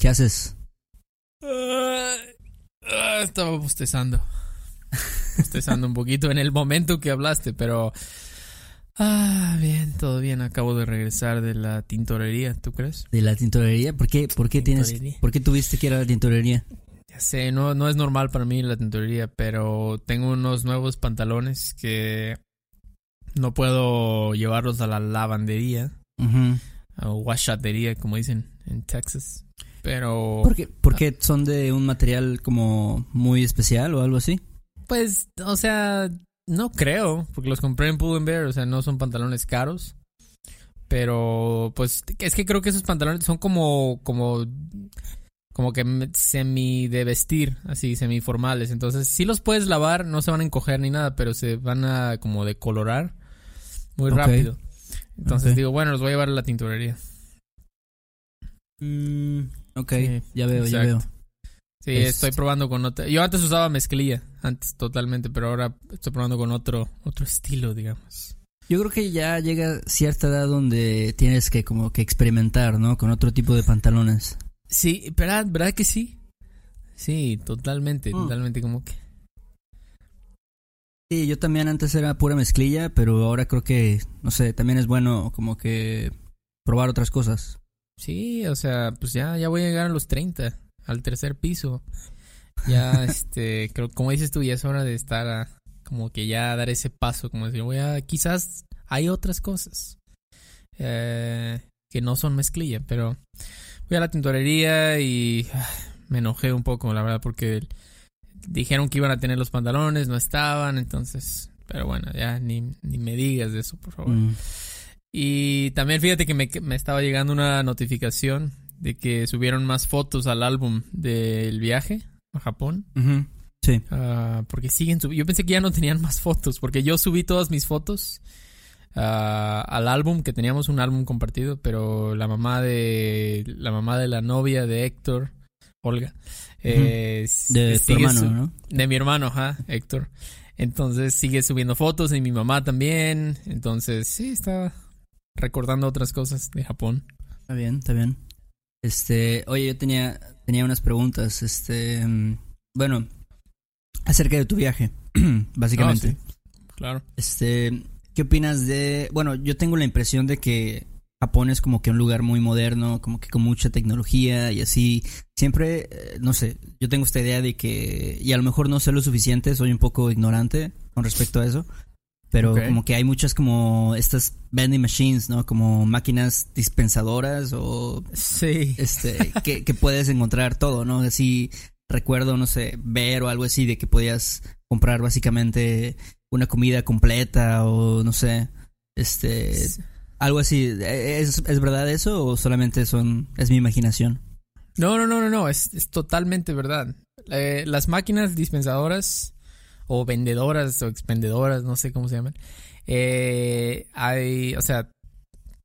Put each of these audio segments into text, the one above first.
¿qué haces? Ah, ah, estaba bostezando. bostezando un poquito en el momento que hablaste, pero... Ah, bien, todo bien. Acabo de regresar de la tintorería, ¿tú crees? ¿De la tintorería? ¿Por qué, por qué tienes, por qué tuviste que ir a la tintorería? Ya sé, no, no es normal para mí la tintorería, pero tengo unos nuevos pantalones que no puedo llevarlos a la lavandería o washatería, como dicen en Texas. Pero... ¿Por qué, ¿Por qué son de un material como muy especial o algo así? Pues, o sea, no creo, porque los compré en Pull Bear, o sea, no son pantalones caros. Pero, pues, es que creo que esos pantalones son como, como, como que semi de vestir, así, semi formales. Entonces, si los puedes lavar, no se van a encoger ni nada, pero se van a como decolorar muy rápido. Entonces digo, bueno, los voy a llevar a la tintorería. Mm, ok, ya veo, ya veo. Sí, estoy probando con otra. Yo antes usaba mezclilla, antes totalmente, pero ahora estoy probando con otro, otro estilo, digamos. Yo creo que ya llega cierta edad donde tienes que como que experimentar, ¿no? Con otro tipo de pantalones. Sí, ¿verdad, ¿verdad que sí? Sí, totalmente, mm. totalmente como que. Sí, yo también antes era pura mezclilla, pero ahora creo que, no sé, también es bueno como que probar otras cosas. Sí, o sea, pues ya, ya voy a llegar a los 30, al tercer piso. Ya, este, creo, como dices tú, ya es hora de estar a, como que ya dar ese paso, como decir, voy a, quizás hay otras cosas eh, que no son mezclilla, pero fui a la tintorería y ah, me enojé un poco, la verdad, porque dijeron que iban a tener los pantalones, no estaban, entonces, pero bueno, ya ni, ni me digas de eso, por favor. Mm. Y también fíjate que me, me, estaba llegando una notificación de que subieron más fotos al álbum del viaje a Japón. Sí. Uh, porque siguen subiendo. Yo pensé que ya no tenían más fotos, porque yo subí todas mis fotos uh, al álbum, que teníamos un álbum compartido, pero la mamá de la mamá de la novia de Héctor, Olga, eh, de tu hermano, ¿no? De mi hermano, ajá, Héctor. Entonces sigue subiendo fotos y mi mamá también. Entonces, sí, está recordando otras cosas de Japón. Está bien, está bien. Este, oye, yo tenía, tenía unas preguntas. Este, mm, bueno, acerca de tu viaje, básicamente. Ah, claro. Este, ¿qué opinas de, bueno, yo tengo la impresión de que Japón es como que un lugar muy moderno, como que con mucha tecnología y así. Siempre, eh, no sé, yo tengo esta idea de que, y a lo mejor no sé lo suficiente, soy un poco ignorante con respecto a eso, pero como que hay muchas como estas vending machines, ¿no? Como máquinas dispensadoras o... Sí. Este, que, que puedes encontrar todo, ¿no? Así recuerdo, no sé, ver o algo así de que podías comprar básicamente una comida completa o no sé, este... Algo así, ¿Es, ¿es, verdad eso o solamente son, es mi imaginación? No, no, no, no, no, es, es totalmente verdad. Eh, las máquinas dispensadoras o vendedoras o expendedoras, no sé cómo se llaman, eh, hay, o sea,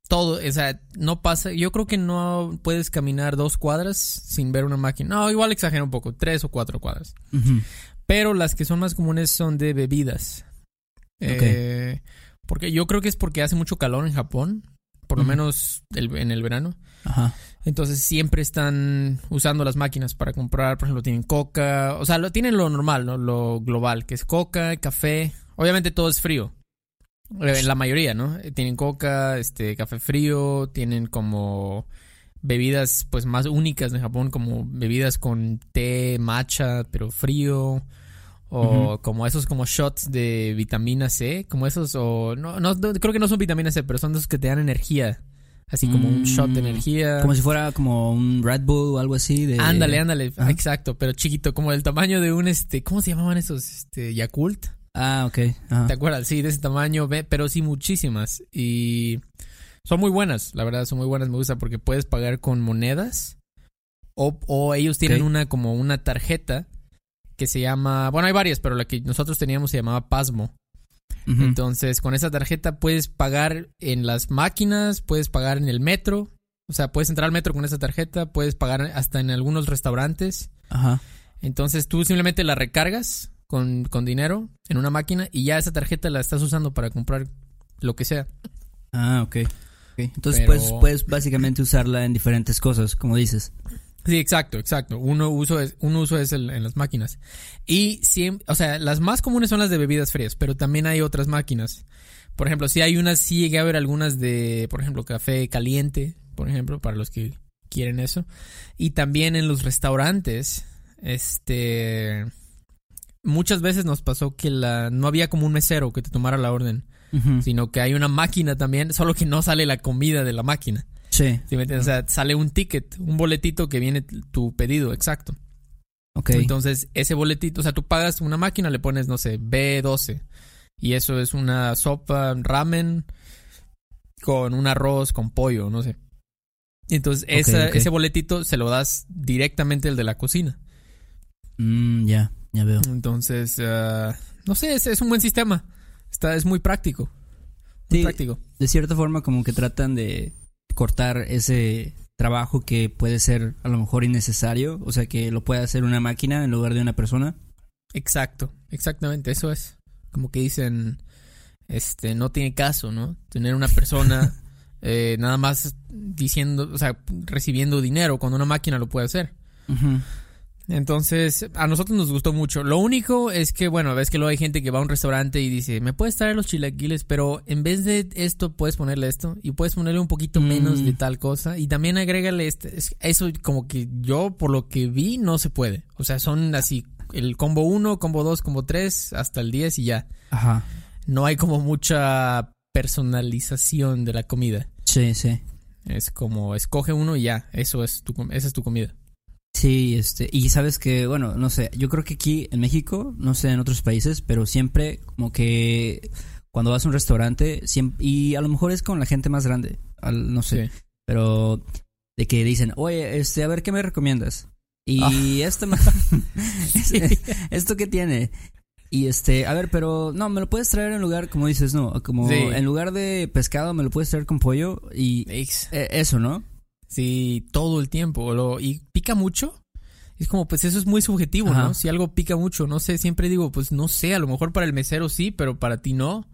todo, o sea, no pasa, yo creo que no puedes caminar dos cuadras sin ver una máquina. No, igual exagero un poco, tres o cuatro cuadras. Pero las que son más comunes son de bebidas. Eh, porque yo creo que es porque hace mucho calor en Japón, por lo menos en el verano. Ajá. Entonces siempre están usando las máquinas para comprar, por ejemplo, tienen coca, o sea, lo, tienen lo normal, ¿no? Lo global, que es coca, café. Obviamente todo es frío. Eh, la mayoría, ¿no? Tienen coca, este, café frío, tienen como bebidas pues más únicas de Japón, como bebidas con té, matcha, pero frío o como esos como shots de vitamina C, como esos o no, no creo que no son vitamina C, pero son esos que te dan energía. Así como un shot de mm, energía. Como si fuera como un Red Bull o algo así de Ándale, ándale, exacto, pero chiquito, como del tamaño de un este, ¿cómo se llamaban esos? Este, Yakult. Ah, ok. ¿Te acuerdas? Sí, de ese tamaño, pero sí muchísimas y son muy buenas, la verdad, son muy buenas, me gusta porque puedes pagar con monedas O, o ellos tienen una como una tarjeta que se llama, bueno, hay varias, pero la que nosotros teníamos se llamaba Pasmo. Entonces, con esa tarjeta puedes pagar en las máquinas, puedes pagar en el metro, o sea, puedes entrar al metro con esa tarjeta, puedes pagar hasta en algunos restaurantes. Ajá. Entonces, tú simplemente la recargas con, con dinero en una máquina y ya esa tarjeta la estás usando para comprar lo que sea. Ah, ok. Ok. Entonces Pero- puedes, puedes básicamente usarla en diferentes cosas, como dices. Sí, exacto, exacto. Uno uso es, un uso es el- en las máquinas. Y siempre, o sea, las más comunes son las de bebidas frías, pero también hay otras máquinas. Por ejemplo, si hay unas, sí llegué a ver algunas de, por ejemplo, café caliente, por ejemplo, para los que quieren eso. Y también en los restaurantes, este, muchas veces nos pasó que la, no había como un mesero que te tomara la orden, sino que hay una máquina también, solo que no sale la comida de la máquina. Sí. ¿Sí me entiendes? O sea, sale un ticket, un boletito que viene tu pedido, exacto. Ok. Entonces, ese boletito, o sea, tú pagas una máquina, le pones, no sé, B12. Y eso es una sopa, ramen, con un arroz, con pollo, no sé. Entonces, Ok, esa- ok. ese boletito se lo das directamente al de la cocina. Mm, ya, ya veo. Entonces, ah, no sé, es, es un buen sistema. Está, es muy práctico. Muy Sí. práctico. De cierta forma como que tratan de cortar ese trabajo que puede ser a lo mejor innecesario, o sea, que lo puede hacer una máquina en lugar de una persona. Exacto, exactamente, eso es. Como que dicen, este, no tiene caso, ¿no? Tener una persona eh, nada más diciendo, o sea, recibiendo dinero cuando una máquina lo puede hacer. Entonces, a nosotros nos gustó mucho. Lo único es que, bueno, ves que luego hay gente que va a un restaurante y dice, ¿me puedes traer los chilaquiles? Pero en vez de esto, puedes ponerle esto y puedes ponerle un poquito Mm. menos de tal cosa. Y también agrégale este. es- Eso, como que yo, por lo que vi, no se puede. O sea, son así, el combo 1, combo 2, combo 3, hasta el 10 y ya. Ajá. No hay como mucha personalización de la comida. Sí, sí. Es como, escoge uno y ya, eso es tu, esa es tu comida. Sí, este, y sabes que, bueno, no sé, yo creo que aquí en México, no sé en otros países, pero siempre como que cuando vas a un restaurante, siempre, y a lo mejor es con la gente más grande, al- no sé, Sí. pero de que dicen, oye, este, a ver, ¿qué me recomiendas? Y Ah. esto, me- esto qué tiene. Y este, a ver, pero no, me lo puedes traer en lugar, como dices, no, como Sí. en lugar de pescado, me lo puedes traer con pollo y Ex. eh, eso, ¿no? Sí, todo el tiempo. Lo, y pica mucho. Es como, pues eso es muy subjetivo, Ajá. ¿no? Si algo pica mucho, no sé, siempre digo, pues no sé, a lo mejor para el mesero sí, pero para ti no.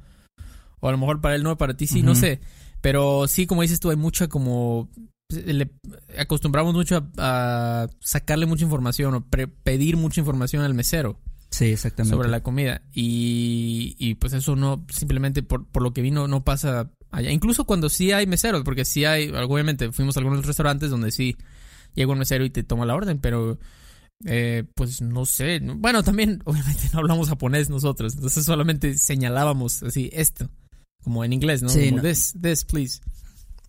O a lo mejor para él no, para ti sí, no sé. Pero sí, como dices tú, hay mucha como... Le acostumbramos mucho a, a sacarle mucha información o pre- pedir mucha información al mesero Sí, exactamente. sobre la comida. Y, y pues eso no, simplemente por, por lo que vino, no pasa allá. Incluso cuando sí hay meseros, porque sí hay, obviamente fuimos a algunos restaurantes donde sí llega un mesero y te toma la orden, pero eh, pues no sé. no- Bueno, también obviamente no hablamos japonés nosotros, entonces solamente señalábamos así esto, como en inglés, ¿no? Sí, Como no. this, this, please.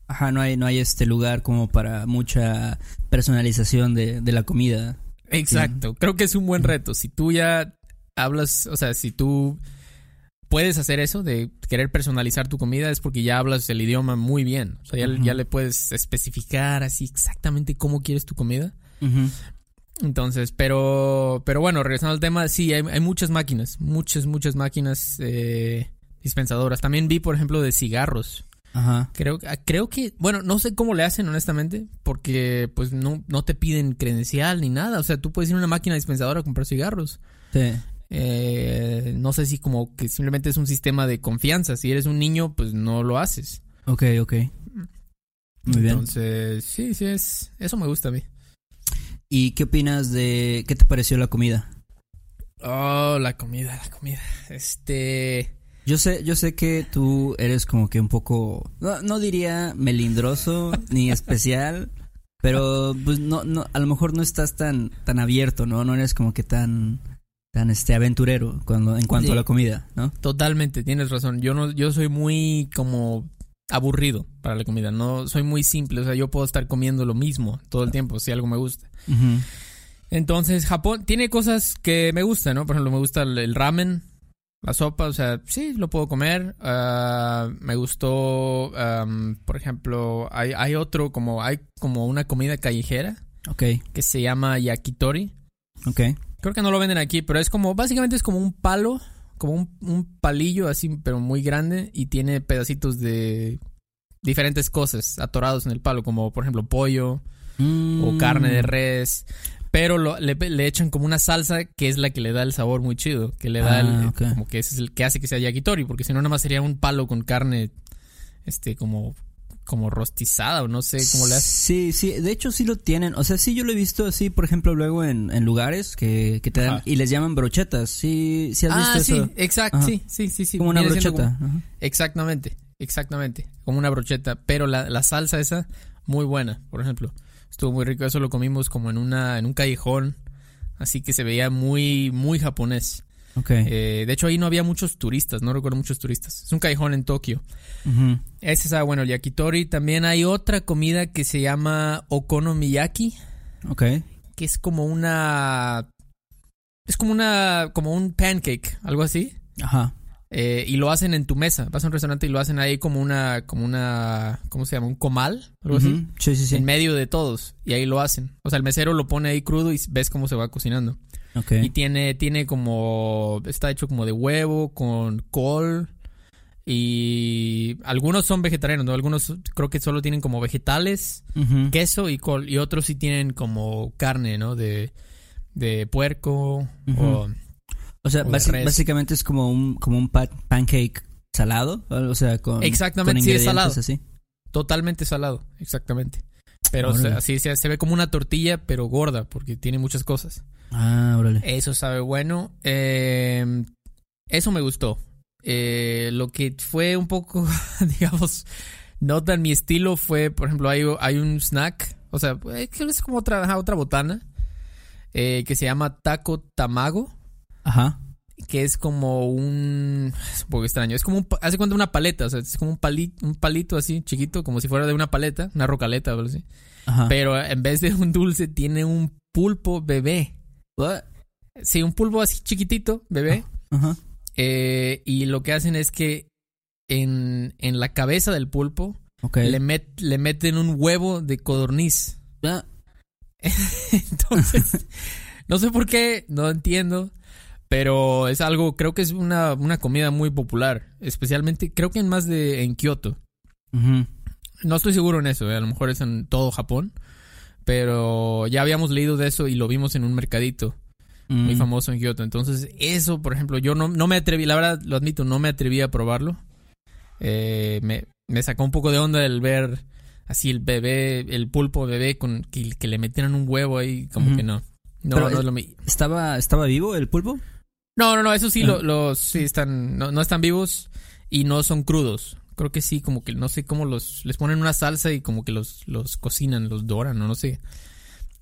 Ajá, no hay, no hay este lugar como para mucha personalización de, de la comida. Exacto, creo que es un buen reto. Si tú ya hablas, o sea, si tú puedes hacer eso de querer personalizar tu comida es porque ya hablas el idioma muy bien. O sea, ya, le puedes especificar así exactamente cómo quieres tu comida. Entonces, pero, pero bueno, regresando al tema, sí, hay, hay muchas máquinas, muchas, muchas máquinas eh, dispensadoras. También vi, por ejemplo, de cigarros. Ajá. Creo, creo que, bueno, no sé cómo le hacen honestamente, porque pues no, no te piden credencial ni nada. O sea, tú puedes ir a una máquina dispensadora a comprar cigarros. Sí. Eh, no sé si como que simplemente es un sistema de confianza. Si eres un niño, pues no lo haces. Ok, ok. Muy bien. Entonces, sí, sí, es, eso me gusta a mí. ¿Y qué opinas de qué te pareció la comida? Oh, la comida, la comida. Este... Yo sé, yo sé que tú eres como que un poco, no, no diría melindroso ni especial, pero pues no, no, a lo mejor no estás tan, tan abierto, ¿no? No eres como que tan, tan este aventurero cuando, en cuanto Sí. a la comida, ¿no? Totalmente, tienes razón. Yo no, yo soy muy como aburrido para la comida. No, soy muy simple. O sea, yo puedo estar comiendo lo mismo todo el tiempo si algo me gusta. Entonces, Japón tiene cosas que me gustan, ¿no? Por ejemplo, me gusta el, ramen, la sopa, o sea, sí, lo puedo comer. Ah, me gustó, por ejemplo, hay, hay otro, como hay como una comida callejera Ok, que se llama yakitori. ok. Creo que no lo venden aquí, pero es como, básicamente es como un palo, como un, un palillo así, pero muy grande y tiene pedacitos de diferentes cosas atorados en el palo, como por ejemplo pollo o Mm, carne de res. Pero lo- le, le echan como una salsa que es la que le da el sabor muy chido, que le da Ah, el, ok. como que ese es el que hace que sea yakitori, porque si no nada más sería un palo con carne, este, como, como rostizada o no sé cómo le hacen. Sí, sí, de hecho sí lo tienen. O sea, sí yo lo he visto así, por ejemplo, luego en, en lugares que, que te dan Ajá. y les llaman brochetas. Sí, sí has Ah, visto sí, eso. exacto, sí, sí, sí, sí. como una Viene brocheta. como- exactamente, exactamente, como una brocheta, pero la, la salsa esa, muy buena, por ejemplo. Estuvo muy rico, eso lo comimos como en una, en un callejón, así que se veía muy, muy japonés. Ok. Eh, de hecho, ahí no había muchos turistas, no recuerdo muchos turistas. Es un callejón en Tokio. Ujú. Ese estaba bueno, el yakitori. También hay otra comida que se llama okonomiyaki, Ok. que es como una... Es como una... como un pancake, algo así. Ajá. Eh, y lo hacen en tu mesa. Vas a un restaurante y lo hacen ahí como una... como una... ¿Cómo se llama? Un comal, algo así. Sí, sí, sí. En medio de todos. Y ahí lo hacen. O sea, el mesero lo pone ahí crudo y ves cómo se va cocinando. Y tiene, tiene como. Está hecho como de huevo, con col. Y algunos son vegetarianos, ¿no? Algunos creo que solo tienen como vegetales, queso y col. Y otros sí tienen como carne, ¿no? De, de puerco o. O sea, o básicamente es como un, como un pa- pancake salado. O sea, con. Exactamente, con sí, es salado. así. Totalmente salado, exactamente. Pero o sea, Órale. así se, se ve como una tortilla, pero gorda, porque tiene muchas cosas. Ah, órale. Eso sabe bueno. Eh, eso me gustó. Eh, lo que fue un poco, digamos, no tan mi estilo fue, por ejemplo, hay, hay un snack, o sea, eh, es como otra, otra botana, eh, que se llama taco tamago, Ajá. que es como un, es un poco extraño, es como un, hace cuenta una paleta, o sea, es como un palito, un palito así chiquito, como si fuera de una paleta, una rocaleta o algo así, Ajá. pero en vez de un dulce tiene un pulpo bebé. Sí, un pulpo así chiquitito, bebé. Ajá. Eh, y lo que hacen es que en, en la cabeza del pulpo le, met- le meten un huevo de codorniz. Ah, Entonces, no sé por qué, no entiendo. Pero es algo, creo que es una, una comida muy popular. Especialmente, creo que en más de en Kioto. No estoy seguro en eso, eh, a lo mejor es en todo Japón. Pero ya habíamos leído de eso y lo vimos en un mercadito. muy Mm. famoso en Kioto. Entonces, eso, por ejemplo, yo no, no me atreví, la verdad, lo admito, no me atreví a probarlo. Eh, me, me sacó un poco de onda el ver así el bebé, el pulpo bebé con que, que le metieran un huevo ahí, como que no. No, Pero no es- es lo mi- ¿Estaba, ¿Estaba vivo el pulpo? No, no, no, eso sí, Ah. lo- los sí están, no, no están vivos y no son crudos. Creo que sí, como que no sé cómo los, les ponen una salsa y como que los, los cocinan, los doran, o no sé.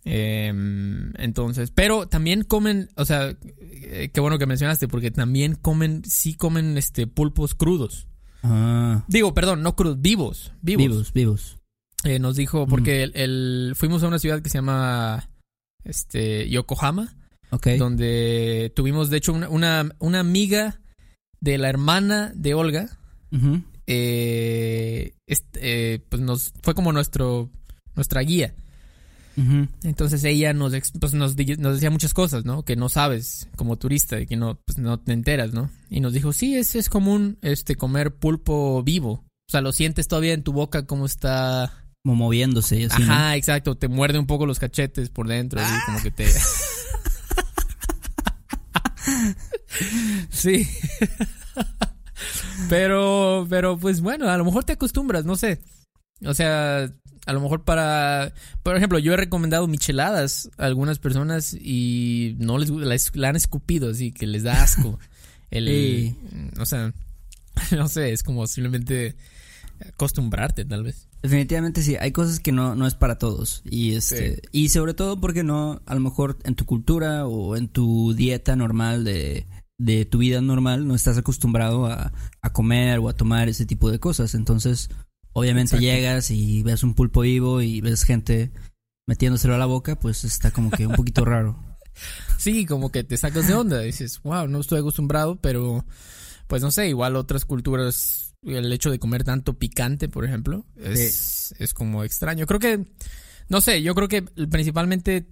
Em, entonces, pero también comen, o sea, eh, qué bueno que mencionaste, porque también comen, sí comen este pulpos crudos. Ah. Digo, perdón, no crudos, vivos, vivos. Vivos, vivos. Eh, nos dijo, porque el, el- fuimos a una ciudad que se llama este Yokohama, Ok. donde tuvimos, de hecho, una, una, una amiga de la hermana de Olga, Ujú. Eh, eh, pues nos fue como nuestro nuestra guía. Entonces ella nos, pues nos, nos decía muchas cosas, ¿no? Que no sabes como turista y que no, pues no te enteras, ¿no? Y nos dijo, sí, es, es común este, comer pulpo vivo. O sea, lo sientes todavía en tu boca como está... Como moviéndose y así. ¿no? Ajá, exacto. Te muerde un poco los cachetes por dentro, así como que te... sí. pero, pero pues bueno, a lo mejor te acostumbras, no sé. O sea, a lo mejor para... Por ejemplo, yo he recomendado micheladas a algunas personas y no les gusta, la, la han escupido, así que les da asco. El, Sí. O sea, no sé, es como simplemente acostumbrarte, tal vez. Definitivamente sí, hay cosas que no, no es para todos. Y este, y sobre todo porque no, a lo mejor en tu cultura o en tu dieta normal de, de tu vida normal, no estás acostumbrado a, a comer o a tomar ese tipo de cosas. Entonces, obviamente Exacto. llegas y ves un pulpo vivo y ves gente metiéndoselo a la boca, pues está como que un poquito raro. Sí, como que te sacas de onda. Dices, wow, no estoy acostumbrado, pero pues no sé, igual otras culturas, el hecho de comer tanto picante, por ejemplo, es, es como extraño. Creo que, no sé, yo creo que principalmente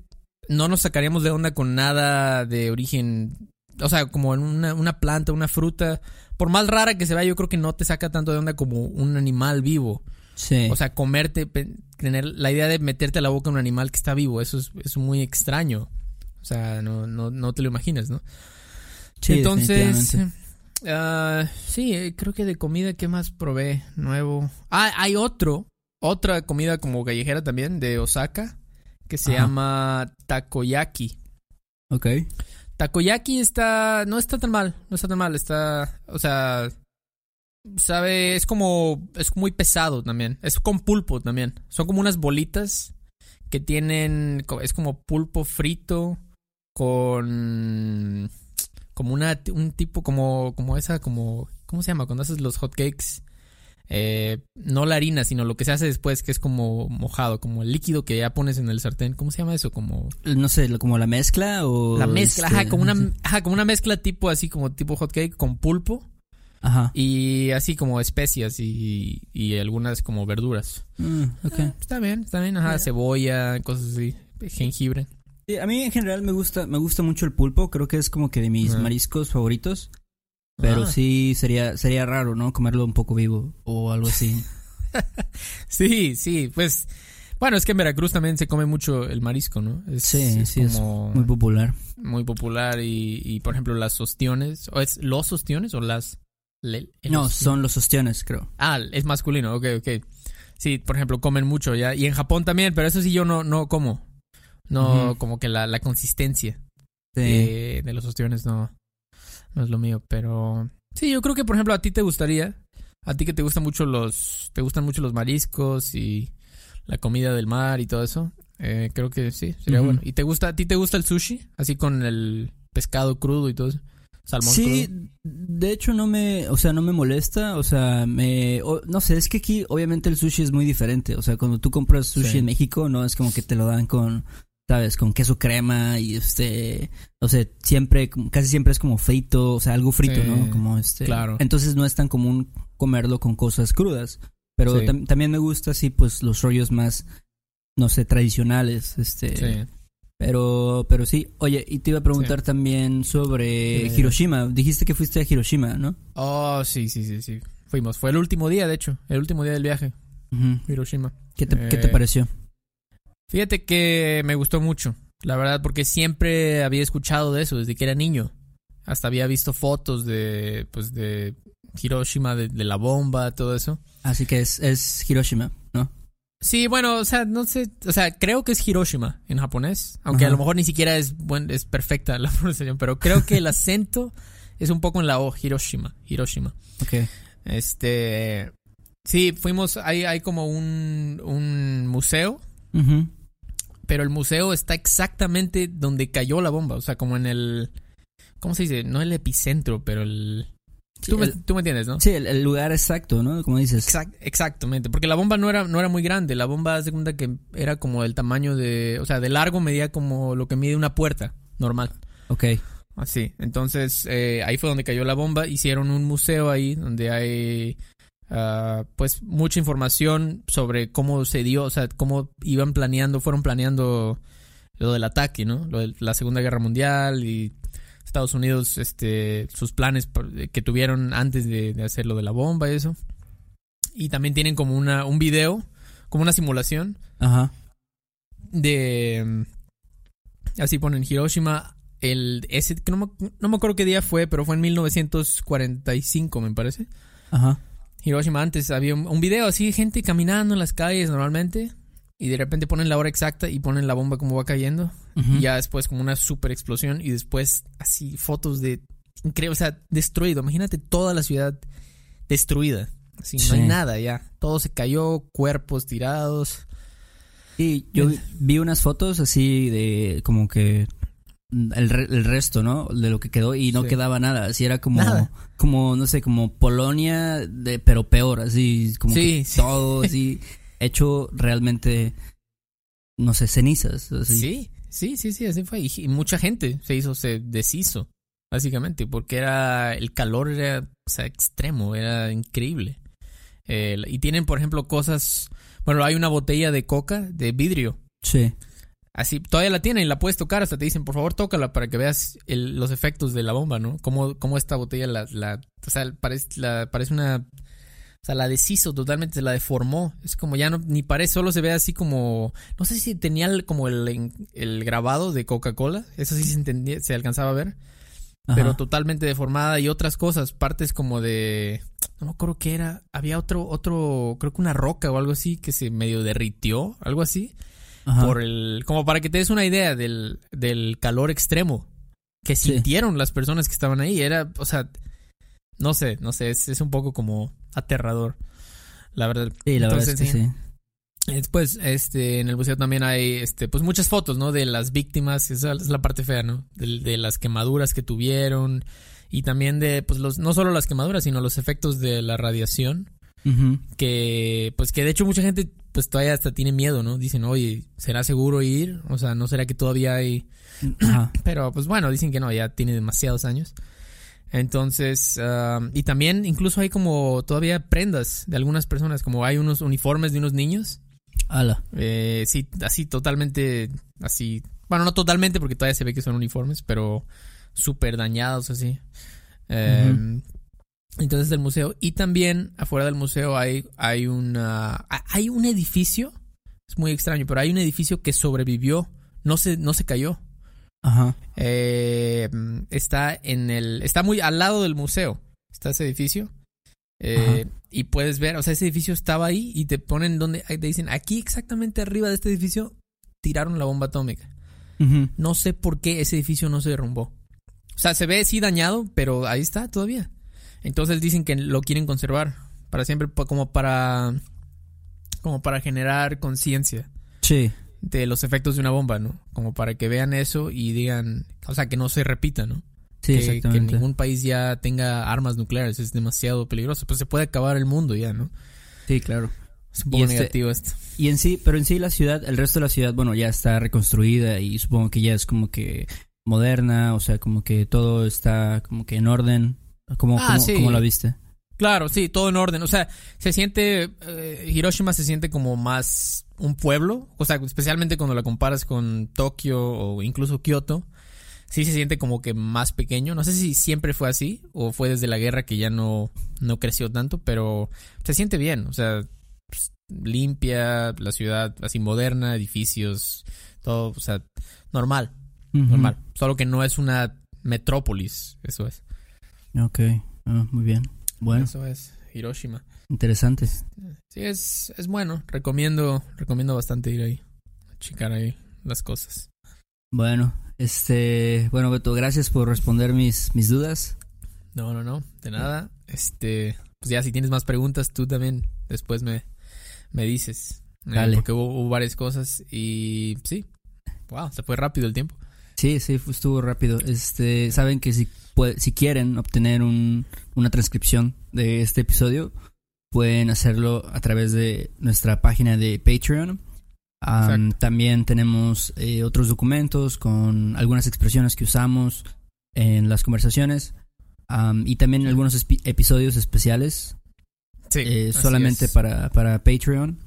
no nos sacaríamos de onda con nada de origen, o sea, como en una, una planta, una fruta. Por más rara que se vea, yo creo que no te saca tanto de onda como un animal vivo. Sí. O sea, comerte, tener la idea de meterte a la boca un animal que está vivo, eso es, es muy extraño. O sea, no, no, no te lo imaginas, ¿no? Sí, Entonces, ah, sí, eh, creo que de comida, ¿qué más probé nuevo? Ah, hay otro, otra comida como callejera también de Osaka, que se Ajá. llama takoyaki. Ok. Takoyaki está, no está tan mal, no está tan mal, está, o sea, sabe, es como, es muy pesado también, es con pulpo también, son como unas bolitas que tienen, es como pulpo frito con, como una, un tipo, como, como esa, como, ¿cómo se llama? Cuando haces los hot cakes, eh, no la harina, sino lo que se hace después, que es como mojado, como el líquido que ya pones en el sartén, ¿cómo se llama eso? Como... No sé, como la mezcla o... La mezcla, este, ajá, como una, sí. ajá, como una mezcla tipo así como tipo hot cake con pulpo Ajá. y así como especias y, y algunas como verduras. Mm, ok. Está bien, está bien, ajá, cebolla, cosas así, jengibre. Sí, a mí en general me gusta, me gusta mucho el pulpo, creo que es como que de mis mariscos favoritos. Pero Ah. sí sería, sería raro, ¿no? Comerlo un poco vivo o algo así. Sí, sí, pues bueno, es que en Veracruz también se come mucho el marisco, ¿no? Es, Sí, es sí, es como Muy popular. muy popular y, y, por ejemplo las ostiones, o es los ostiones o las le- No, son los ostiones, creo. Ah, es masculino, ok, ok. Sí, por ejemplo, comen mucho ya. Y en Japón también, pero eso sí yo no, no como. No, como que la, la consistencia Sí. de, de los ostiones no, no es lo mío. Pero sí, yo creo que, por ejemplo, a ti te gustaría. A ti que te gustan mucho los, te gustan mucho los mariscos y la comida del mar y todo eso. eh, creo que sí, sería bueno. ¿Y te gusta, a ti te gusta el sushi? Así con el pescado crudo y todo eso. Salmón Sí, crudo. de hecho no me, o sea, no me molesta, o sea, me, o- no sé, es que aquí obviamente el sushi es muy diferente, o sea, cuando tú compras sushi Sí. en México, no es como que te lo dan con, sabes, con queso crema y este, o sea, siempre, casi siempre es como frito, o sea, algo frito, Sí, ¿no? Como este, claro. entonces no es tan común comerlo con cosas crudas, pero Sí. tam- también me gusta así, pues, los rollos más, no sé, tradicionales, este, Sí. pero, pero sí. Oye, y te iba a preguntar también sobre. Hiroshima. Dijiste que fuiste a Hiroshima, ¿no? Oh, sí, sí, sí, sí. Fuimos. Fue el último día, de hecho. El último día del viaje. Hiroshima. ¿Qué, te, qué te Eh, pareció? Fíjate que me gustó mucho. La verdad, porque siempre había escuchado de eso desde que era niño. Hasta había visto fotos de, pues, de Hiroshima, de, de la bomba, todo eso. Así que es, es Hiroshima, ¿no? Sí, bueno, o sea, no sé, o sea, creo que es Hiroshima en japonés, aunque Ajá. a lo mejor ni siquiera es buen, es perfecta la pronunciación, pero creo que el acento es un poco en la O, Hiroshima, Hiroshima. Ok. Este, sí, fuimos, hay, hay como un, un museo, Ujú. Pero el museo está exactamente donde cayó la bomba, o sea, como en el, ¿cómo se dice? No el epicentro, pero el... Sí, tú, me, el- tú me entiendes, ¿no? Sí, el, el lugar exacto, ¿no? Como dices. Exact- exactamente, porque la bomba no era, no era muy grande, la bomba se cuenta que era como del tamaño de, o sea, de largo medía como lo que mide una puerta normal, Ok. así. Entonces eh, ahí fue donde cayó la bomba, hicieron un museo ahí donde hay, ah, pues, mucha información sobre cómo se dio, o sea, cómo iban planeando, fueron planeando lo del ataque, ¿no? Lo de la Segunda Guerra Mundial y Estados Unidos, este, sus planes por- que tuvieron antes de, de hacer lo de la bomba y eso. Y también tienen como una, un video, como una simulación Ajá. de... Así ponen Hiroshima, el, ese, que no, me, no me acuerdo qué día fue, pero fue en 1945, me parece. Ajá. Hiroshima antes había un, un video así, gente caminando en las calles normalmente. Y de repente ponen la hora exacta y ponen la bomba como va cayendo. Y ya después como una super explosión y después así fotos de increíble, o sea, destruido. Imagínate toda la ciudad destruida. Así no hay nada ya. Todo se cayó, cuerpos tirados. Y yo vi- vi unas fotos así de como que el, re- el resto, ¿no? De lo que quedó y no Sí. quedaba nada. Así era como, Nada. como no sé, como Polonia, de, pero peor, así como Sí, que sí. todo así hecho realmente, no sé, cenizas. Así. Sí, sí, sí, sí, así fue. Y, y mucha gente se hizo, se deshizo, básicamente, porque era el calor era, o sea, extremo, era increíble. Eh, y tienen, por ejemplo, cosas. Bueno, hay una botella de coca de vidrio Sí. Así, todavía la tienen y la puedes tocar, hasta te dicen, por favor, tócala para que veas el- los efectos de la bomba, ¿no? Cómo, cómo esta botella la, la, o sea, parece, la, parece una, o sea, la deshizo totalmente, se la deformó. Es como ya no, ni parece, solo se ve así como, no sé si tenía el- como el, el grabado de Coca-Cola, eso sí se entendía, se alcanzaba a ver, pero totalmente deformada y otras cosas, partes como de, no me acuerdo qué era, había otro, otro, creo que una roca o algo así que se medio derritió, algo así Ajá. por el como para que te des una idea del, del calor extremo que Sí. sintieron las personas que estaban ahí era o sea no sé no sé es, es un poco como aterrador la verdad Sí, la verdad es que sí. después este en el museo también hay este pues muchas fotos no de las víctimas esa es la parte fea no de, de las quemaduras que tuvieron y también de pues los no solo las quemaduras sino los efectos de la radiación que pues que de hecho mucha gente pues todavía hasta tiene miedo, ¿no? Dicen, oye, ¿será seguro ir? O sea, ¿no será que todavía hay...? Ajá. Pero pues bueno, dicen que no, ya tiene demasiados años. Entonces, ah, y también incluso hay como todavía prendas de algunas personas, como hay unos uniformes de unos niños, Ala. eh, sí, así totalmente, así, bueno, no totalmente porque todavía se ve que son uniformes, pero súper dañados así. Eh. Entonces del museo. Y también afuera del museo hay hay una ha- hay un edificio. Es muy extraño pero hay un edificio que sobrevivió. No se no se cayó. Ajá. Eh, está en el está muy al lado del museo. Está ese edificio. Eh, y puedes ver o sea ese edificio estaba ahí y te ponen donde te dicen aquí exactamente arriba de este edificio tiraron la bomba atómica no sé por qué ese edificio no se derrumbó. O sea, se ve sí dañado, pero ahí está todavía. Entonces dicen que lo quieren conservar para siempre, como para como para generar conciencia Sí. de los efectos de una bomba, ¿no? Como para que vean eso y digan, o sea, que no se repita, ¿no? Sí, que, ningún país ya tenga armas nucleares, es demasiado peligroso. Pues se puede acabar el mundo ya, ¿no? Sí, claro. Es un Y poco este- negativo esto. Y en sí, pero en sí la ciudad, el resto de la ciudad, bueno, ya está reconstruida y supongo que ya es como que moderna, o sea, como que todo está como que en orden. ¿Cómo, Ah, cómo- sí. cómo la viste? Claro, sí, todo en orden. O sea, se siente. eh, Hiroshima se siente como más un pueblo. O sea, especialmente cuando la comparas con Tokio o incluso Kioto. Sí se siente como que más pequeño. No sé si siempre fue así o fue desde la guerra que ya no, no creció tanto, pero se siente bien. O sea, pues, limpia, la ciudad así moderna, edificios, todo, o sea, normal, normal. Solo que no es una metrópolis, eso es. Ok, ah, muy bien. Bueno, Eso es Hiroshima. interesante. Sí, es, es bueno. Recomiendo, recomiendo bastante ir ahí. Checar ahí las cosas. Bueno, este, bueno, Beto, gracias por responder mis, mis dudas. No, no, no. De nada. Este, pues ya si tienes más preguntas, tú también después me, me dices. Eh, Dale. porque hubo, hubo varias cosas y sí. Wow, se fue rápido el tiempo. Sí, sí, estuvo rápido. Este, saben que si, si quieren obtener un, una transcripción de este episodio, pueden hacerlo a través de nuestra página de Patreon. También tenemos eh, otros documentos con algunas expresiones que usamos en las conversaciones y también algunos episodios especiales Sí. eh, solamente para, para Patreon.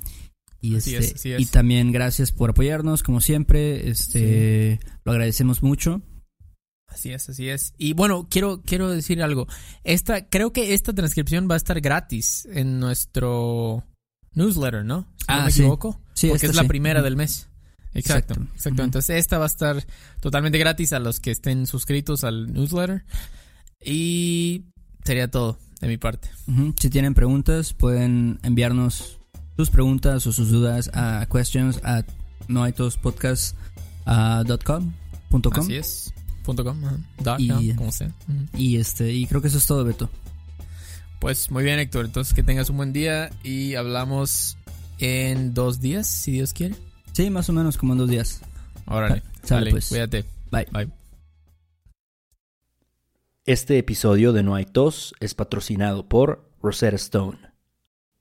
Y, Así este, es, así es. y también gracias por apoyarnos, como siempre. Este, Lo agradecemos mucho. Así es, así es. Y bueno, quiero, quiero decir algo. Esta, creo que esta transcripción va a estar gratis en nuestro newsletter, ¿no? Si no Ah, me sí. equivoco. Sí, porque es la sí. primera del mes. Exacto, Exacto. Entonces esta va a estar totalmente gratis a los que estén suscritos al newsletter. Y sería todo de mi parte. Si tienen preguntas, pueden enviarnos sus preguntas o sus dudas a questions at noaitospodcast.com. Así es. Punto com. Dot Y- com, como sea. Ujú. Y este, y creo que eso es todo, Beto. Pues muy bien, Héctor. Entonces que tengas un buen día y hablamos en dos días, si Dios quiere. Sí, más o menos como en dos días. Órale. Sale, pues. cuídate. Bye. Bye. Este episodio de No hay tos es patrocinado por Rosetta Stone.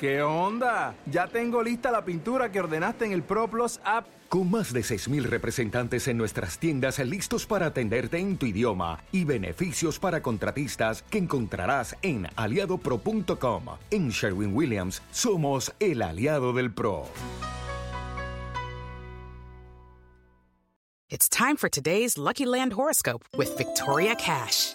¿Qué onda? Ya tengo lista la pintura que ordenaste en el ProPlus app. Con más de 6.000 representantes en nuestras tiendas listos para atenderte en tu idioma y beneficios para contratistas que encontrarás en aliadopro.com. En Sherwin Williams somos el aliado del PRO. It's time for today's Lucky Land horoscope with Victoria Cash.